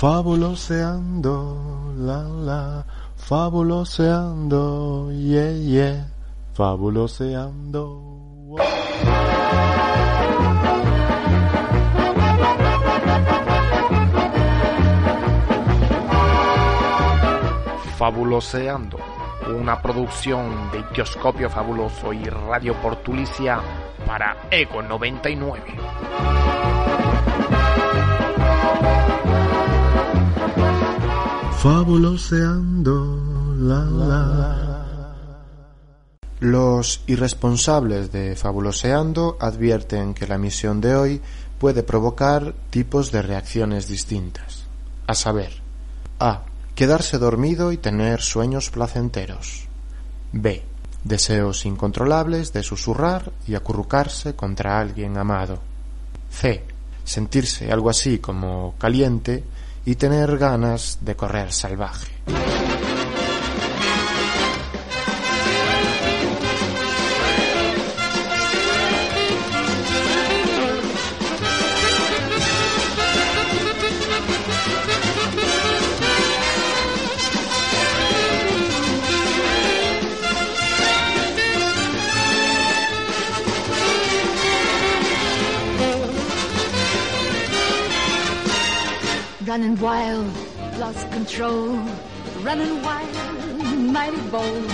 Fabuloseando, la la, fabuloseando, yeah yeah, fabuloseando. Fabuloseando, una producción de Kioscopio Fabuloso y Radio Portulicia para Ego 99. Fabuloseando, la la. Los irresponsables de Fabuloseando advierten que la misión de hoy puede provocar tipos de reacciones distintas. A saber, A. Quedarse dormido y tener sueños placenteros. B. Deseos incontrolables de susurrar y acurrucarse contra alguien amado. C. Sentirse algo así como caliente y tener ganas de correr salvaje. Wild, lost control. Running wild, mighty bold.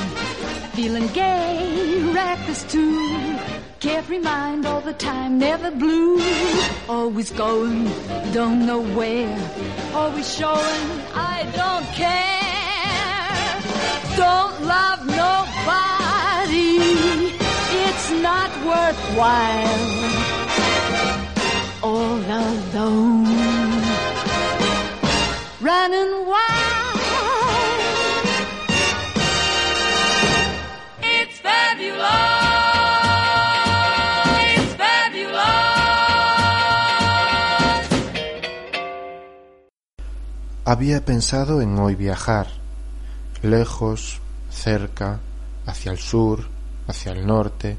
Feeling gay, reckless too. Carefree mind all the time, never blue. Always going, don't know where. Always showing, I don't care. Don't love nobody. It's not worthwhile. Había pensado en hoy viajar, lejos, cerca, hacia el sur, hacia el norte,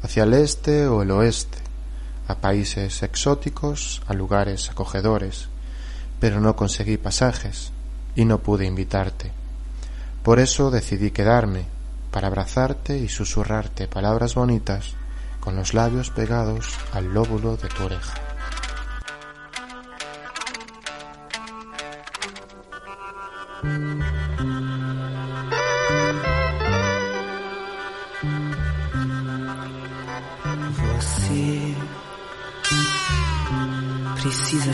hacia el este o el oeste, a países exóticos, a lugares acogedores pero no conseguí pasajes y no pude invitarte. Por eso decidí quedarme, para abrazarte y susurrarte palabras bonitas con los labios pegados al lóbulo de tu oreja.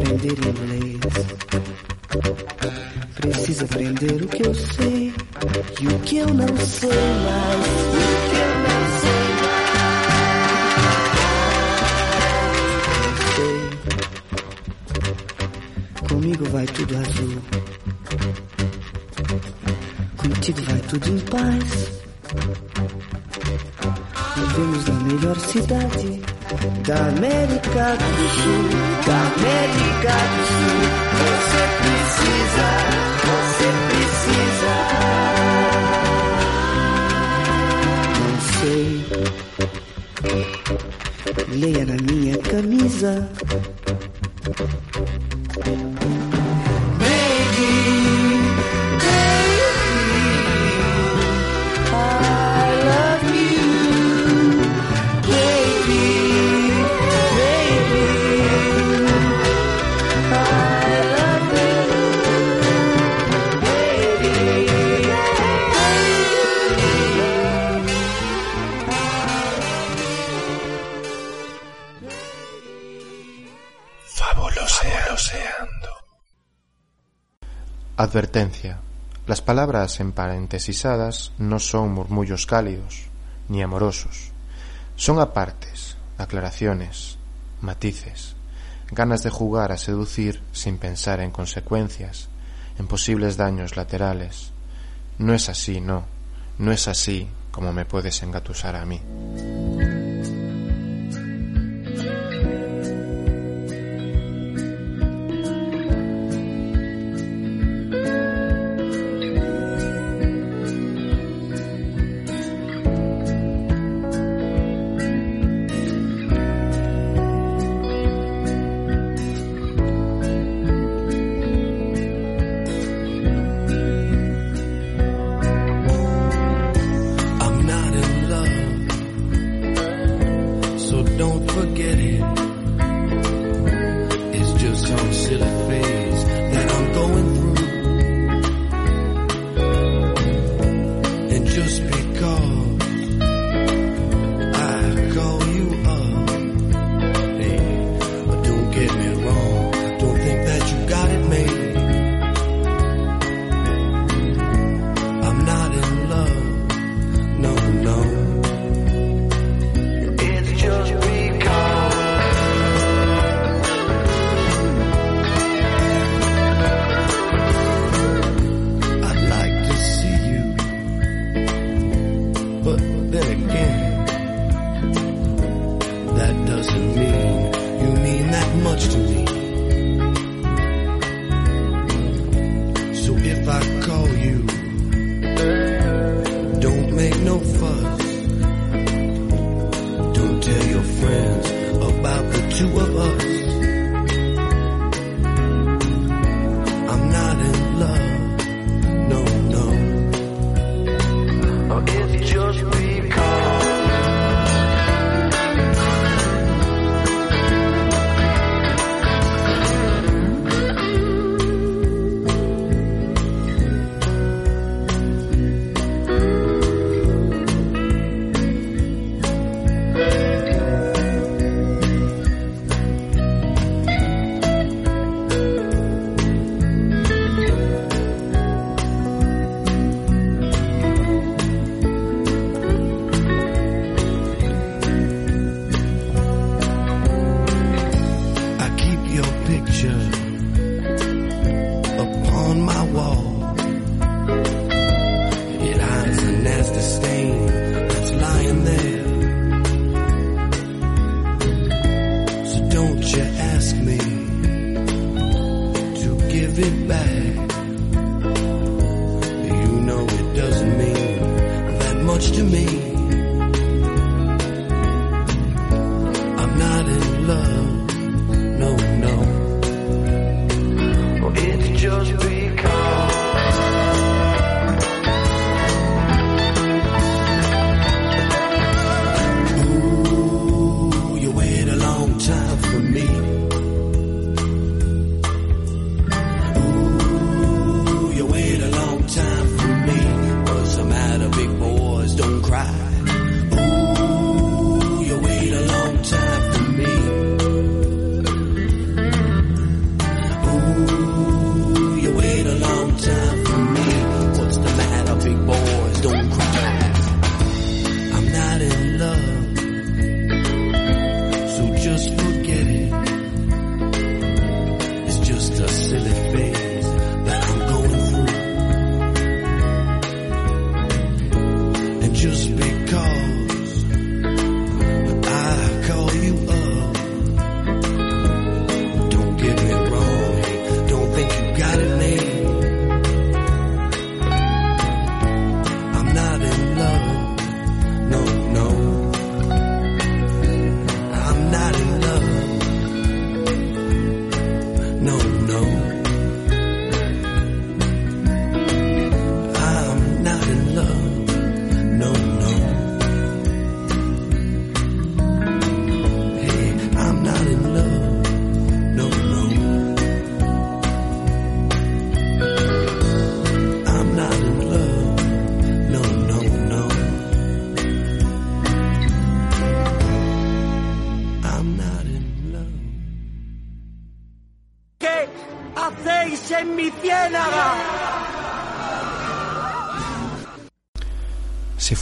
prendere in palabras emparentesizadas no son murmullos cálidos ni amorosos. Son apartes, aclaraciones, matices, ganas de jugar a seducir sin pensar en consecuencias, en posibles daños laterales. No es así, no, no es así como me puedes engatusar a mí.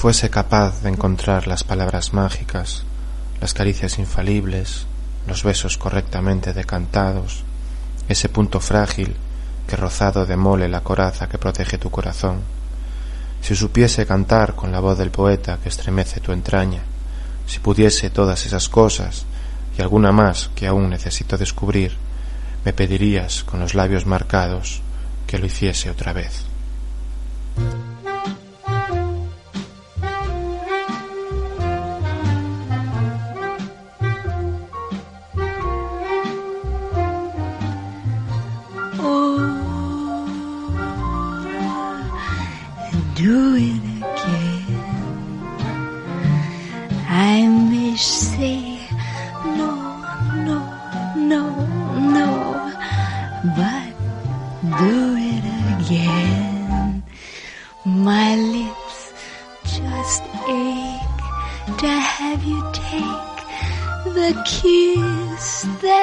Fuese capaz de encontrar las palabras mágicas, las caricias infalibles, los besos correctamente decantados, ese punto frágil que rozado demole la coraza que protege tu corazón, si supiese cantar con la voz del poeta que estremece tu entraña, si pudiese todas esas cosas y alguna más que aún necesito descubrir, me pedirías con los labios marcados que lo hiciese otra vez.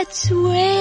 That's where.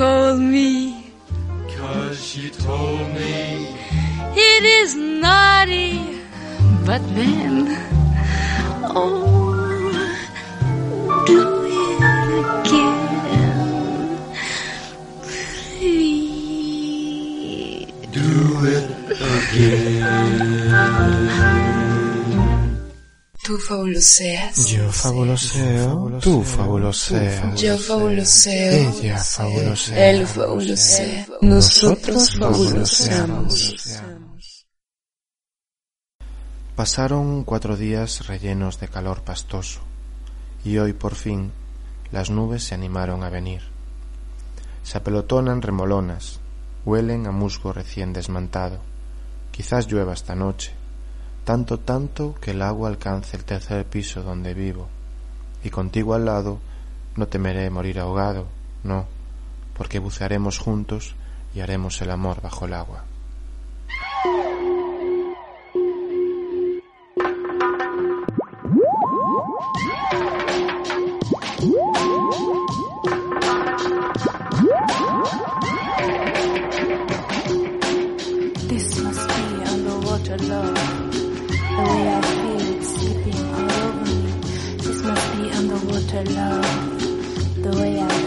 called fabuloseas. Yo fabuloseo, tú fabuloseas. Yo fabuloseo. Ella fabulosea. Él fabulosea. Nosotros fabuloseamos. Pasaron cuatro días rellenos de calor pastoso, y hoy por fin las nubes se animaron a venir. Se apelotonan remolonas, huelen a musgo recién desmantado. Quizás llueva esta noche, tanto tanto que el agua alcance el tercer piso donde vivo, y contigo al lado no temeré morir ahogado, no, porque bucearemos juntos y haremos el amor bajo el agua. Love. The way I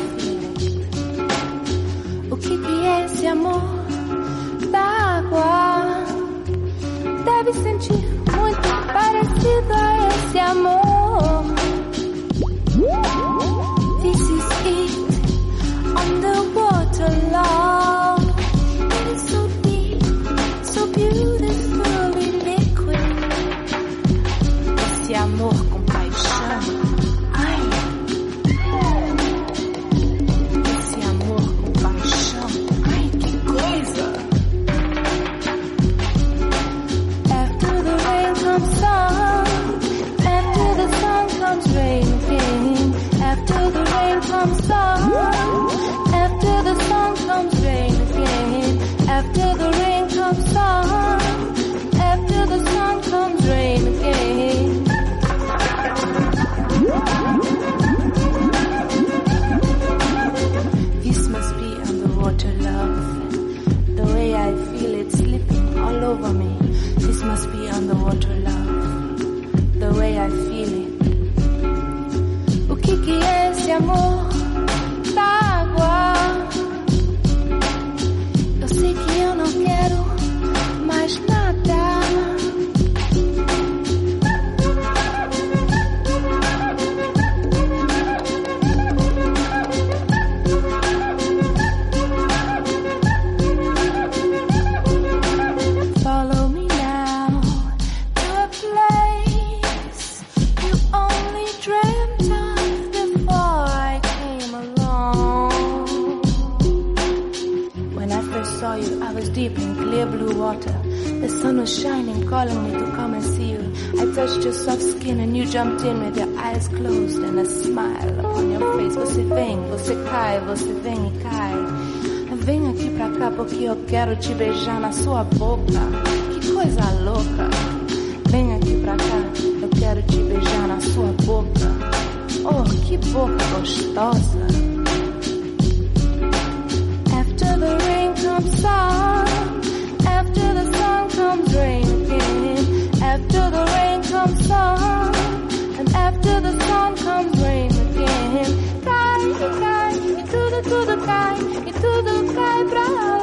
I touched your soft skin and you jumped in with your eyes closed and a smile upon your face. Você vem, você cai, você vem e cai. Vem aqui pra cá porque eu quero te beijar na sua boca. Que coisa louca. Vem aqui pra cá, eu quero te beijar na sua boca. Oh, que boca gostosa. After the rain comes sun, after the sun comes rain comes sun, and after the sun comes rain again. Sky, sky, into the, to the sky, into the sky, bright.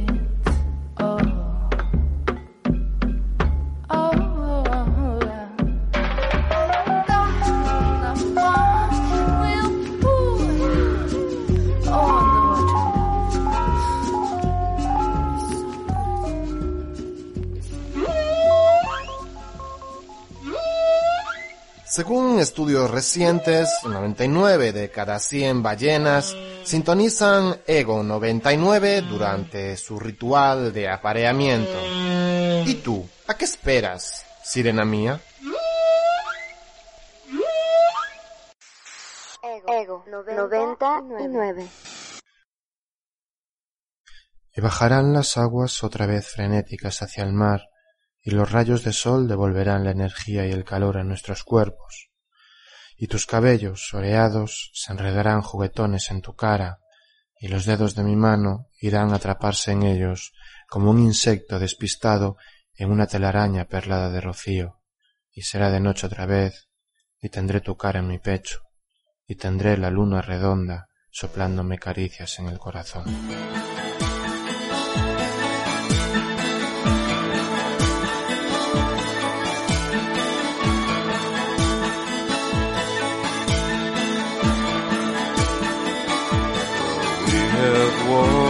Según estudios recientes, 99 de cada 100 ballenas sintonizan Ego 99 durante su ritual de apareamiento. ¿Y tú? ¿A qué esperas, sirena mía? Ego 99. Y bajarán las aguas otra vez frenéticas hacia el mar, y los rayos de sol devolverán la energía y el calor a nuestros cuerpos, y tus cabellos oreados se enredarán juguetones en tu cara, y los dedos de mi mano irán a atraparse en ellos como un insecto despistado en una telaraña perlada de rocío, y será de noche otra vez, y tendré tu cara en mi pecho, y tendré la luna redonda soplándome caricias en el corazón. have won.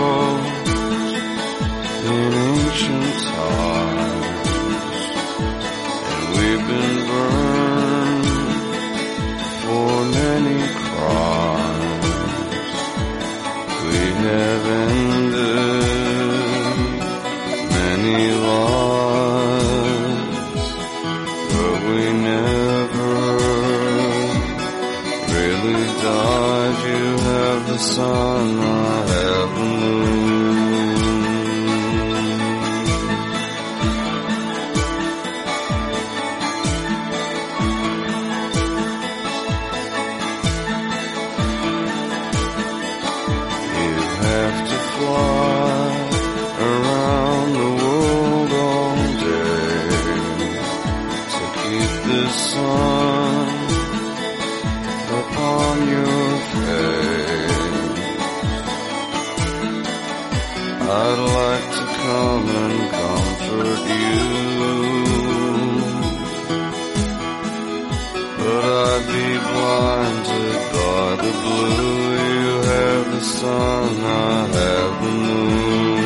But I'd be blinded by the blue. You have the sun, I have the moon.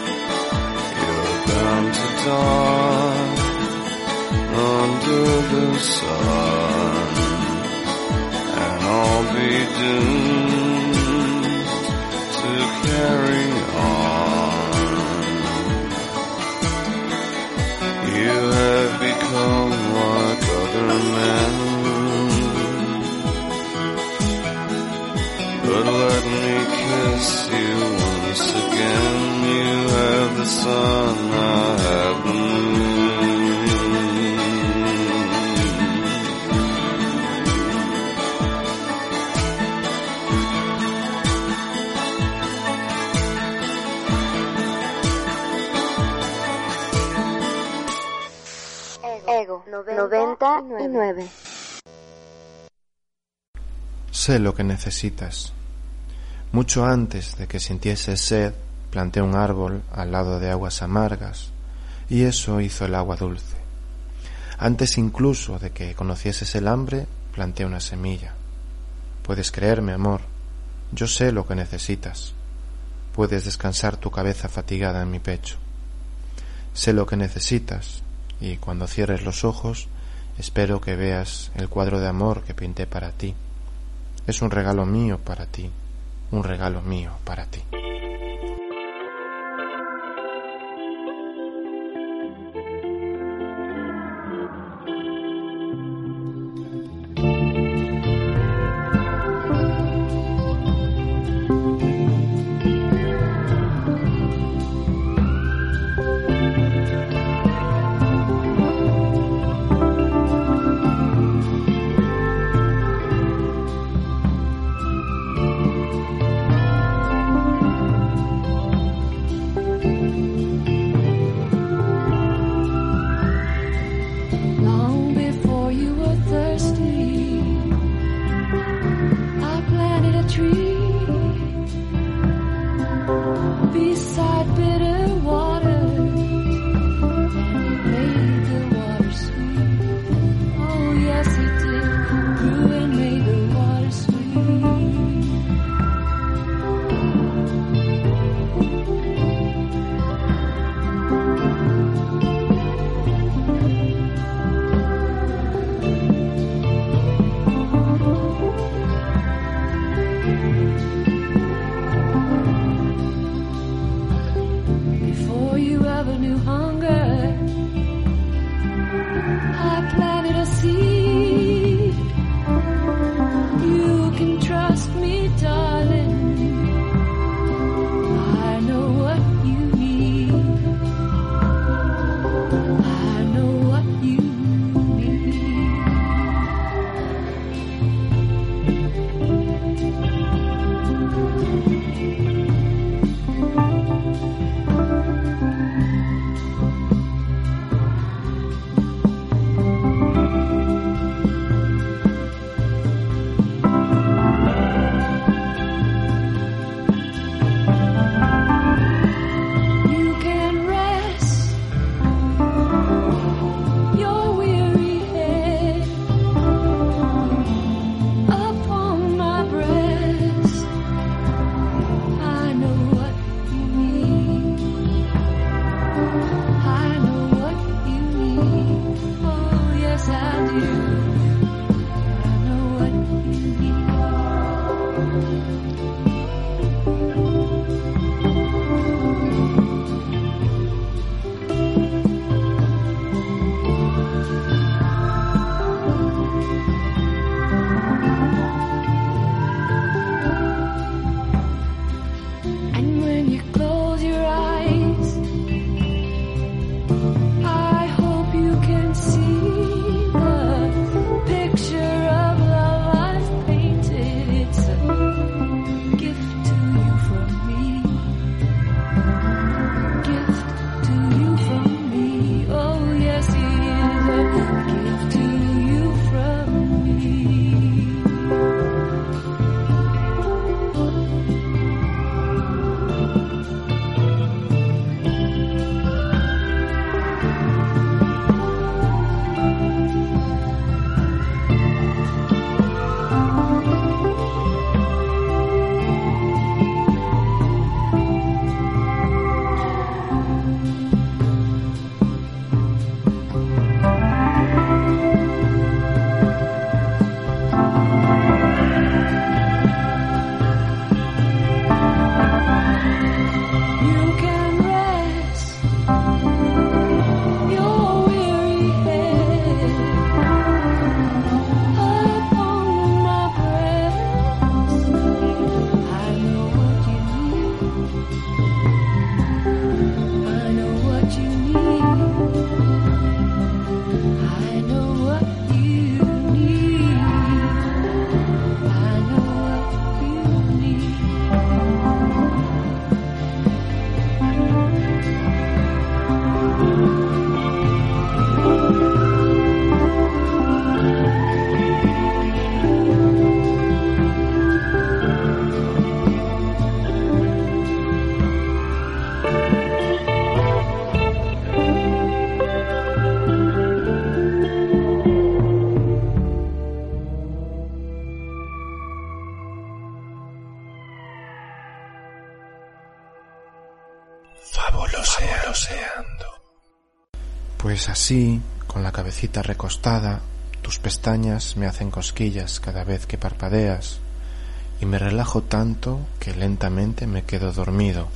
You're bound to die under the sun, again. You have the sun, I have the moon. Ego 99. Sé lo que necesitas. Mucho antes de que sintieses sed, planté un árbol al lado de aguas amargas, y eso hizo el agua dulce. Antes incluso de que conocieses el hambre, planté una semilla. Puedes creerme, amor, yo sé lo que necesitas. Puedes descansar tu cabeza fatigada en mi pecho. Sé lo que necesitas, y cuando cierres los ojos, espero que veas el cuadro de amor que pinté para ti. Es un regalo mío para ti, un regalo mío para ti. Tus pestañas me hacen cosquillas cada vez que parpadeas y me relajo tanto que lentamente me quedo dormido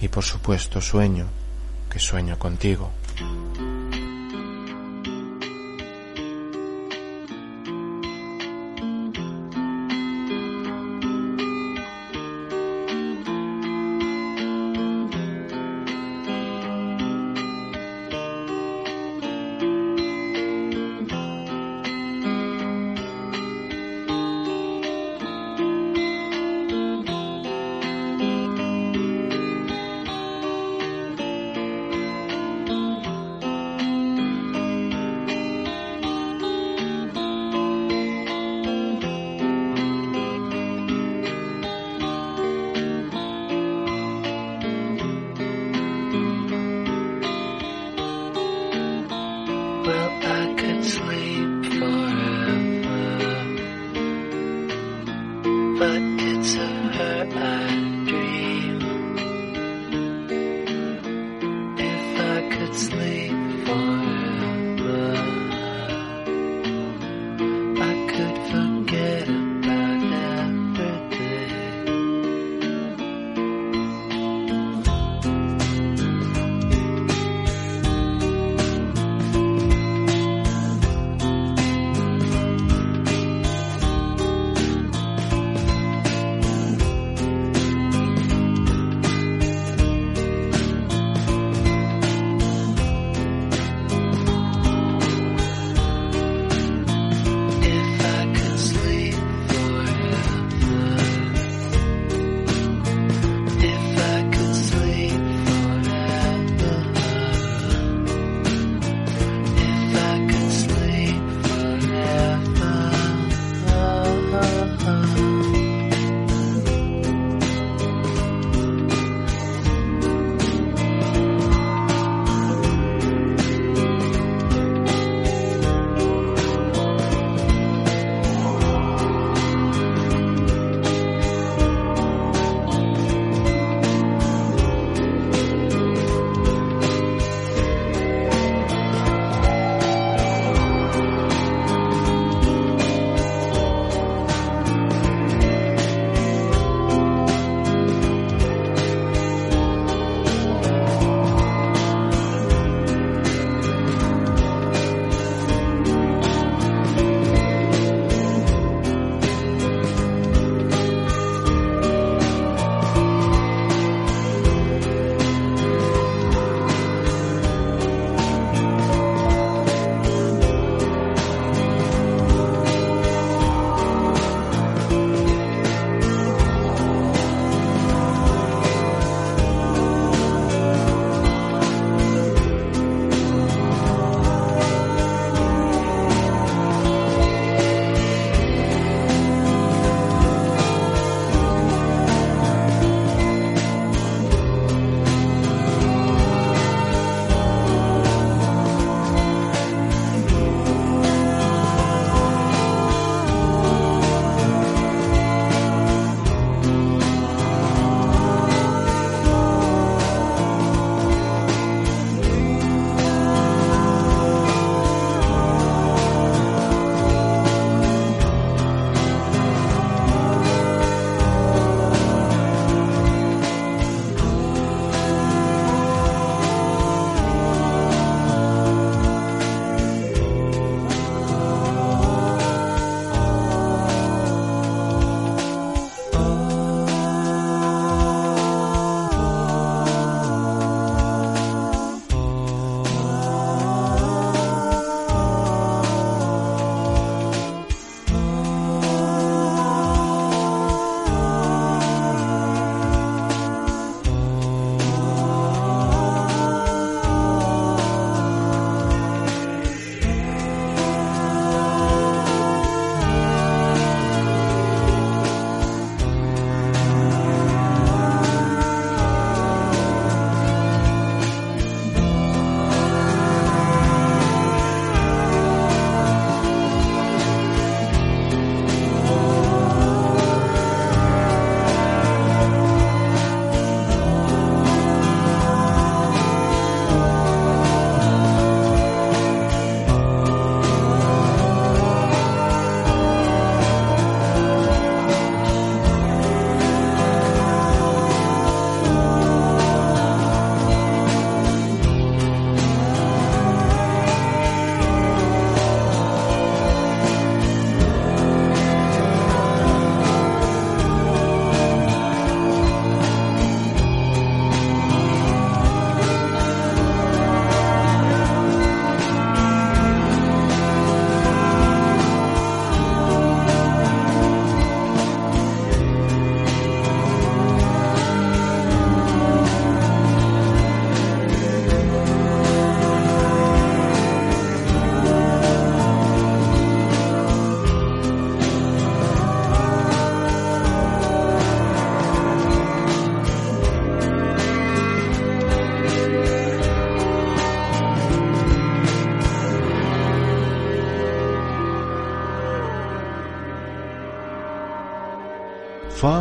y por supuesto sueño, que sueño contigo.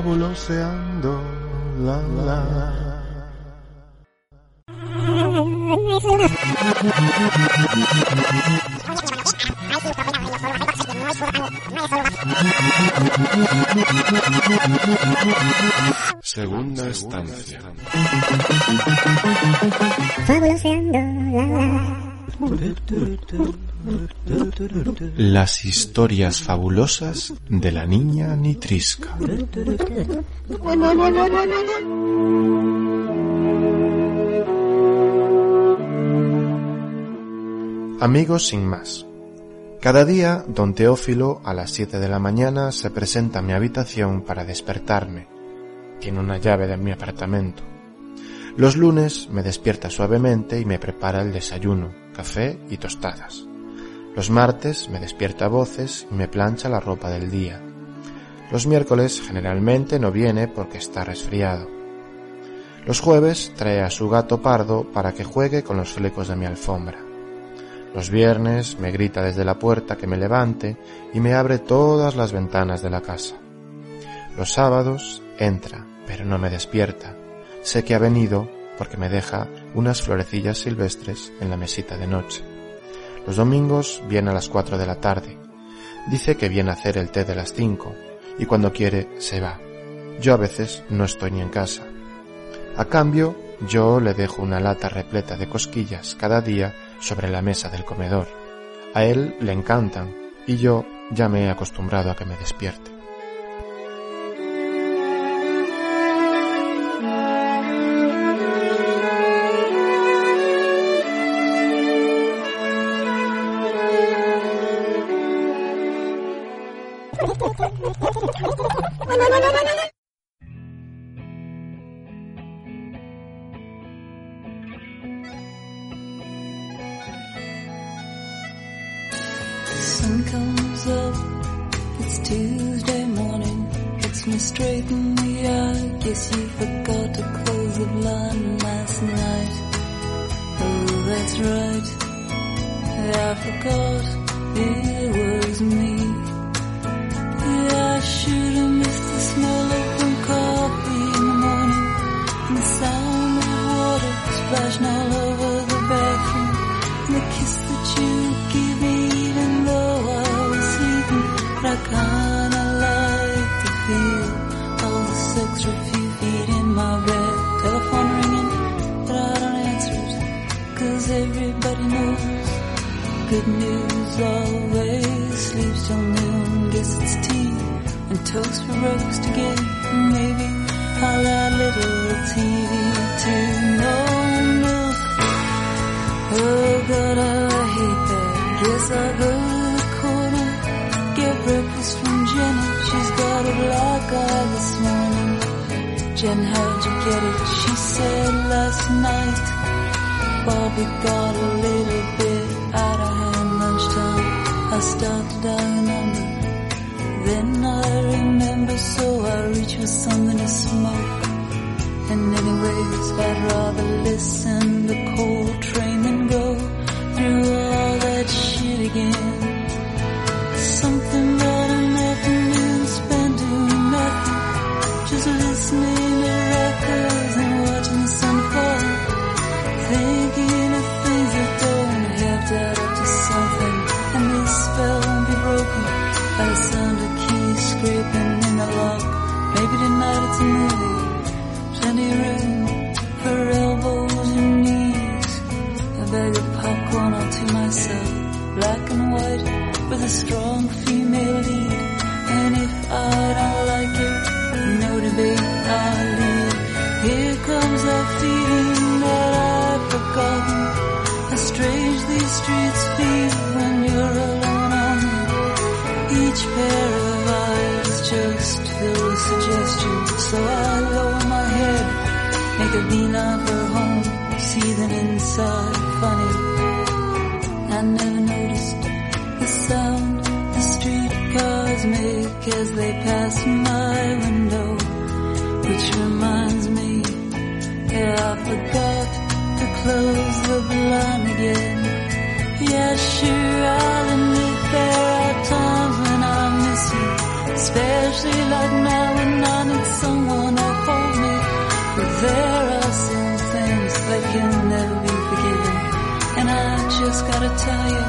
Fabuloseando, la la. Segunda estancia. Las historias fabulosas de la niña Nitrisca. Amigos sin más. Cada día, don Teófilo, a las siete de la mañana, se presenta a mi habitación para despertarme. Tiene una llave de mi apartamento. Los lunes me despierta suavemente y me prepara el desayuno, café y tostadas. Los martes me despierta a voces y me plancha la ropa del día. Los miércoles generalmente no viene porque está resfriado. Los jueves trae a su gato pardo para que juegue con los flecos de mi alfombra. Los viernes me grita desde la puerta que me levante y me abre todas las ventanas de la casa. Los sábados entra, pero no me despierta. Sé que ha venido porque me deja unas florecillas silvestres en la mesita de noche. Los domingos viene a las cuatro de la tarde. Dice que viene a hacer el té de las cinco y cuando quiere se va. Yo a veces no estoy ni en casa. A cambio, yo le dejo una lata repleta de cosquillas cada día sobre la mesa del comedor. A él le encantan y yo ya me he acostumbrado a que me despierte. Good news always sleeps till noon. Guess it's tea and toast for roast again. Maybe I'll add little TV to no milk. Oh God, I hate that. Guess I'll go to the corner, get breakfast from Jenny. She's got a black eye this morning. Jen, how'd you get it? She said last night. Bobby got a little bit I started dialing number. Then I remember, so I reach for something to smoke. And anyways, I'd rather listen to Coltrane than go through all that shit again. smooth. Make a beeline for home, seething inside. Funny, I never noticed the sound the streetcars make as they pass my window. Which reminds me, yeah, I forgot to close the blind again. Yeah, sure, I'll admit there are times when I miss you. especially like now just gotta tell you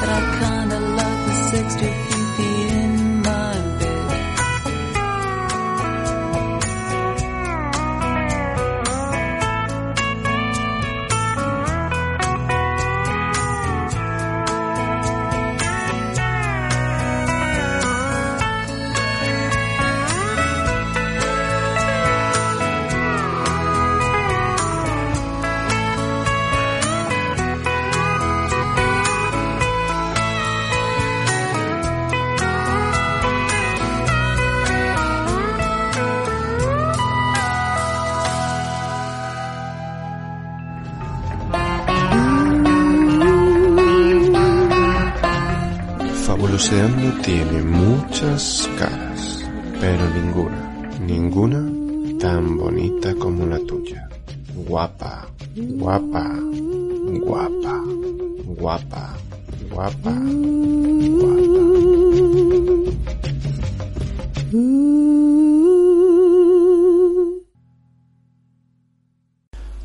that I kinda love the 60s. Guapa, guapa, guapa, guapa,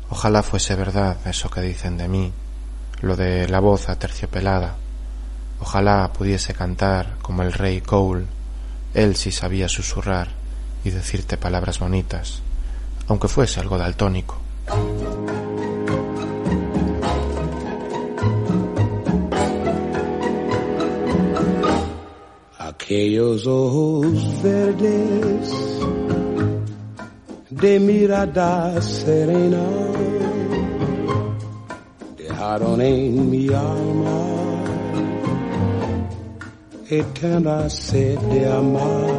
Ojalá fuese verdad eso que dicen de mí, lo de la voz aterciopelada. Ojalá pudiese cantar como el rey Cole, él sí sabía susurrar y decirte palabras bonitas, aunque fuese algo daltónico. Aquellos ojos verdes de mirada serena dejaron en mi alma eterna sed de amar,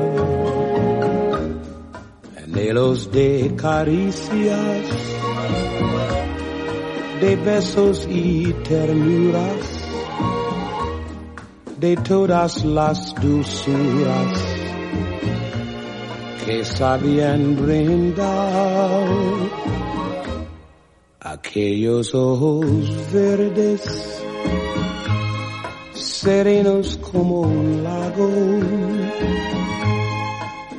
anhelos de caricias, de besos y ternuras, de todas las dulzuras que sabían brindar aquellos ojos verdes serenos como un lago,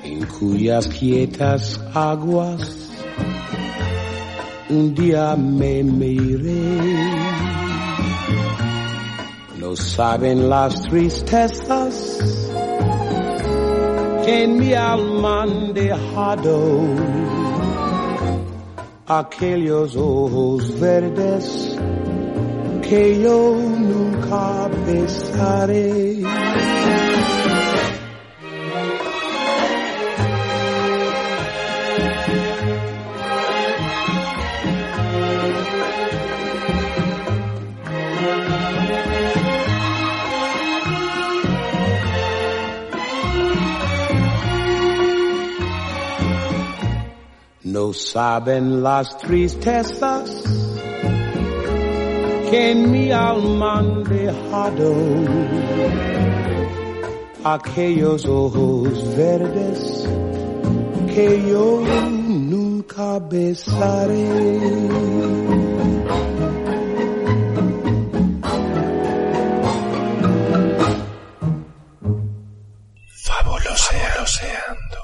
en cuyas quietas aguas un día me miré. No saben las tristezas que en mi alma han dejado aquellos ojos verdes que yo nunca besaré. No saben las tristezas que en mi alma han dejado aquellos ojos verdes que yo nunca besaré. Fabuloseando.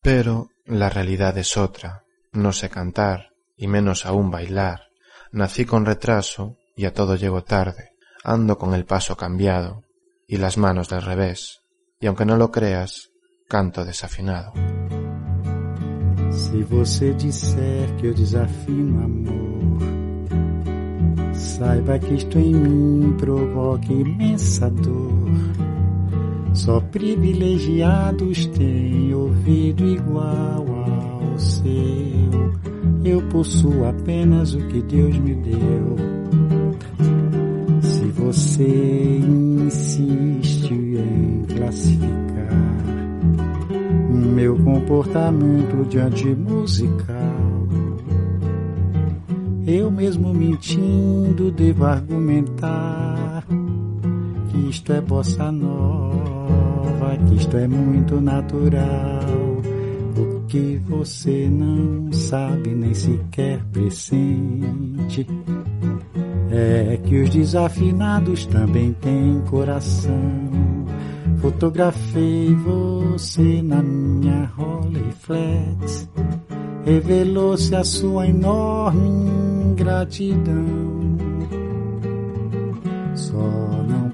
Pero la realidad es otra. No sé cantar, y menos aún bailar. Nací con retraso y a todo llego tarde. Ando con el paso cambiado y las manos del revés. Y aunque no lo creas, canto desafinado. Se você disser que eu desafino amor, saiba que isto em mim provoca imensa dor. Só privilegiados têm ouvido igual ao seu. Eu possuo apenas o que Deus me deu. Se você insiste em classificar meu comportamento diante musical, eu mesmo mentindo devo argumentar que isto é bossa nova, que isto é muito natural. O que você não sabe nem sequer pressente é que os desafinados também têm coração. Fotografei você na minha Rolleiflex. Revelou-se a sua enorme ingratidão. Só não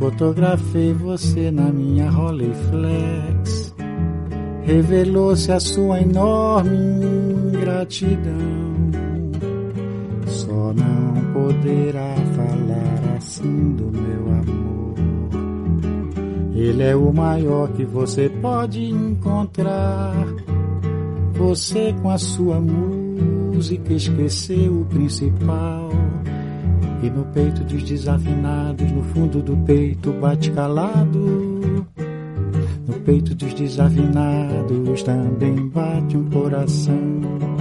Fotografei você na minha Rolleiflex. Revelou-se a sua enorme ingratidão. Só não poderá falar assim do meu amor. Ele é o maior que você pode encontrar. Você com a sua música esqueceu o principal. E no peito dos desafinados, no fundo do peito bate calado. No peito dos desafinados também bate um coração.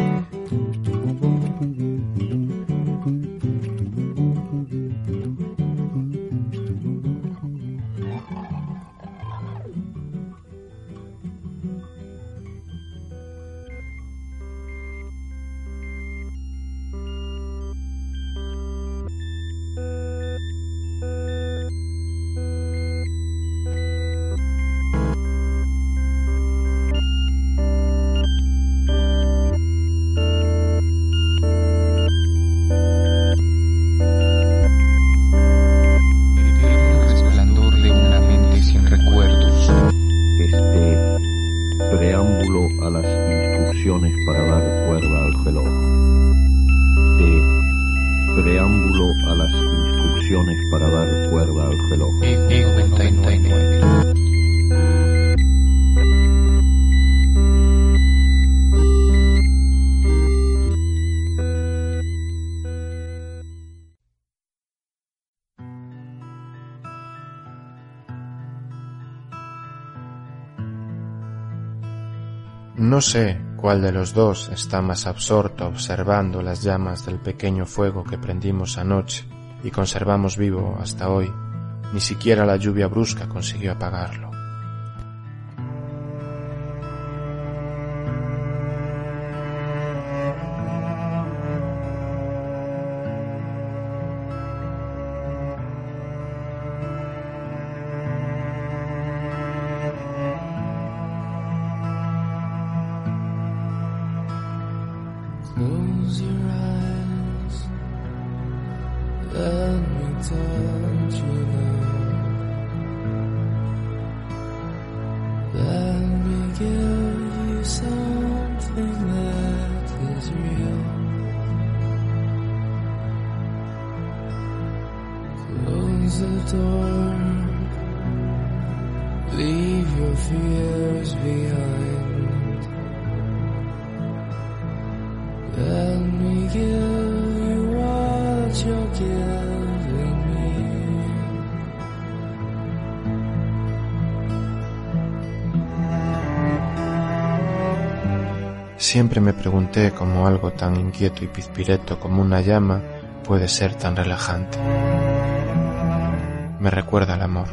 No sé cuál de los dos está más absorto observando las llamas del pequeño fuego que prendimos anoche y conservamos vivo hasta hoy. Ni siquiera la lluvia brusca consiguió apagarlo. Is real. Close the door. Leave your fears behind. Let me give Siempre me pregunté cómo algo tan inquieto y pizpireto como una llama puede ser tan relajante. Me recuerda al amor.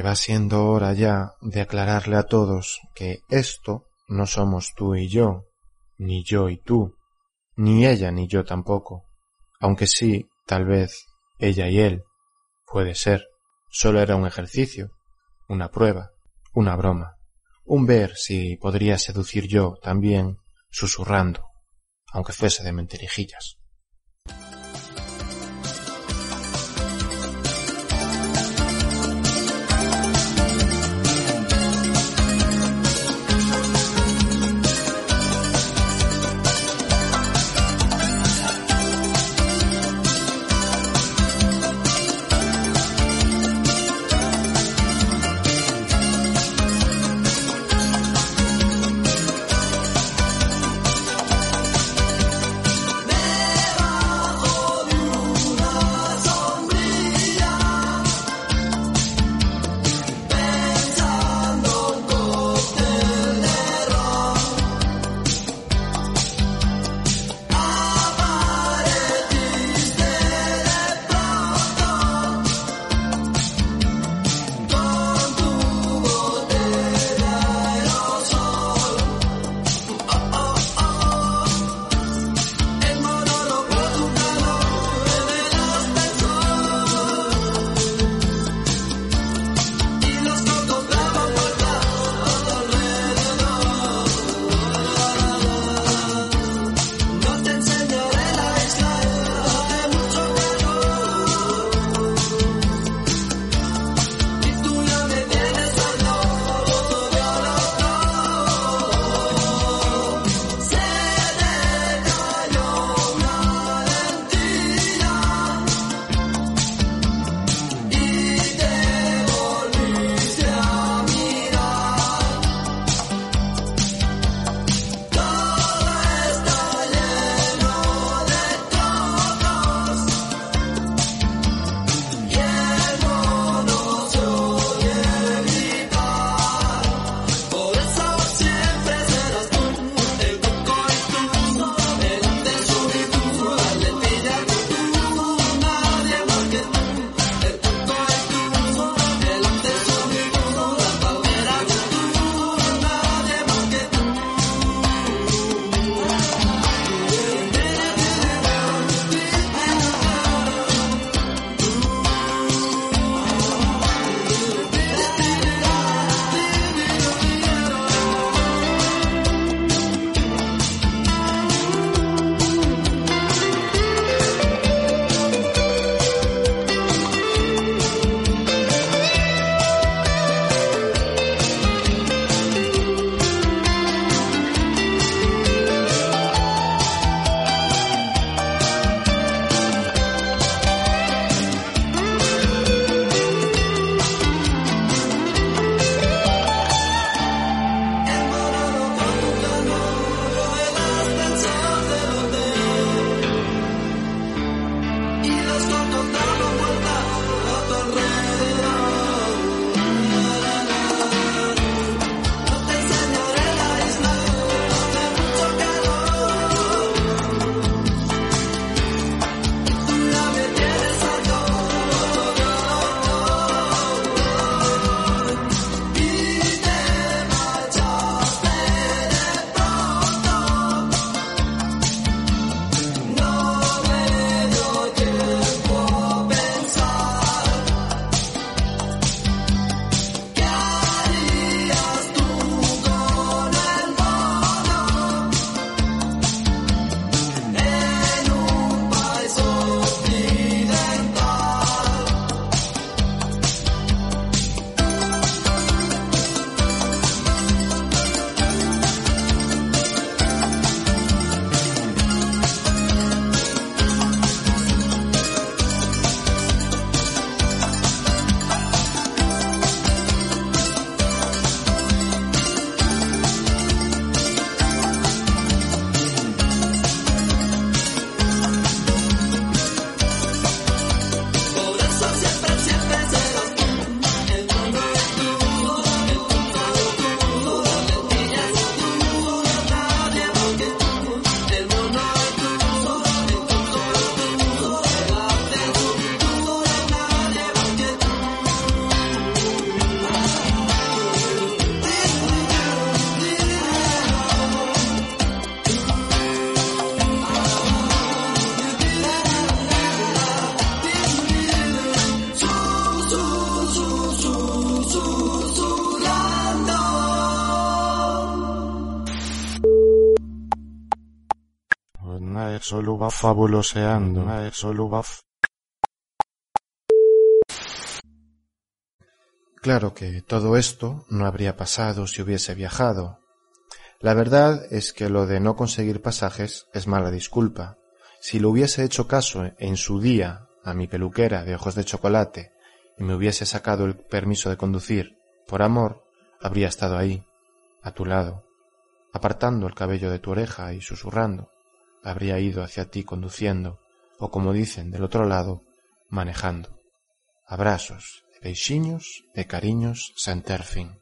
Que va siendo hora ya de aclararle a todos que esto no somos tú y yo, ni yo y tú, ni ella ni yo tampoco, aunque sí, tal vez, ella y él, puede ser, solo era un ejercicio, una prueba, una broma, un ver si podría seducir yo también, susurrando, aunque fuese de mentirijillas. fabuloseando, Claro que todo esto no habría pasado si hubiese viajado. La verdad es que lo de no conseguir pasajes es mala disculpa. Si le hubiese hecho caso en su día a mi peluquera de ojos de chocolate y me hubiese sacado el permiso de conducir, por amor, habría estado ahí, a tu lado, apartando el cabello de tu oreja y susurrando habría ido hacia ti conduciendo, o como dicen del otro lado, manejando. Abrazos, de beixiños de cariños sen fin.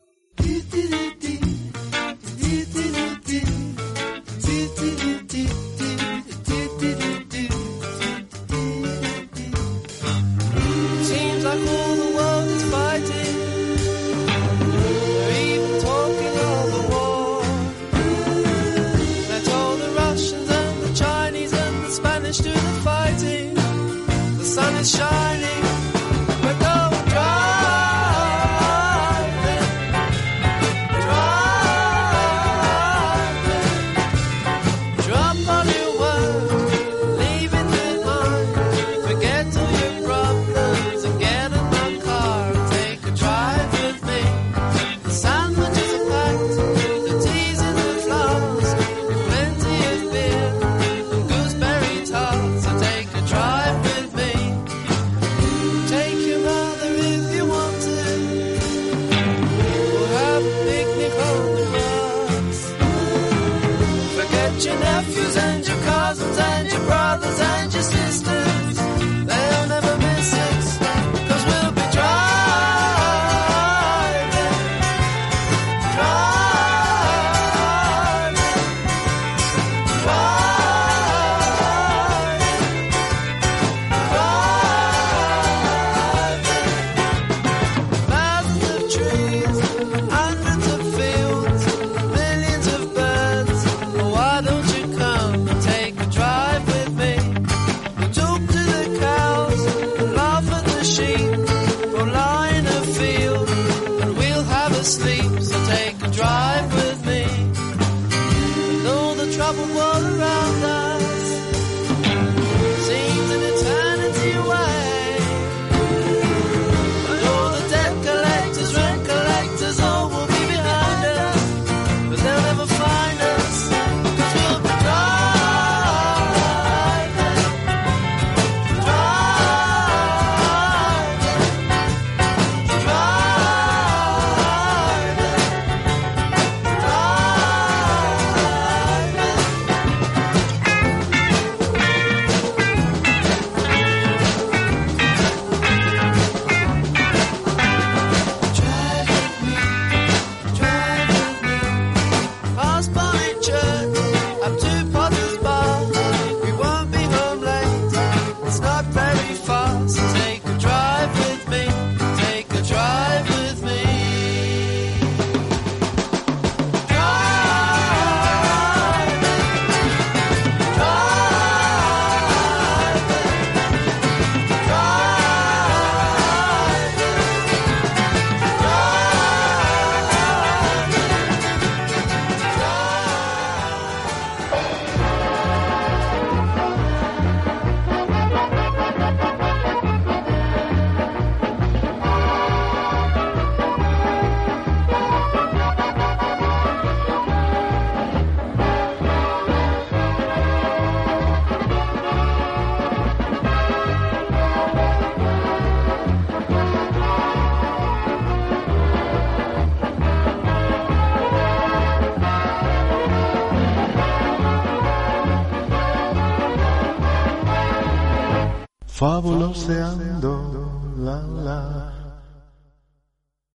trouble all around us. pábulo sean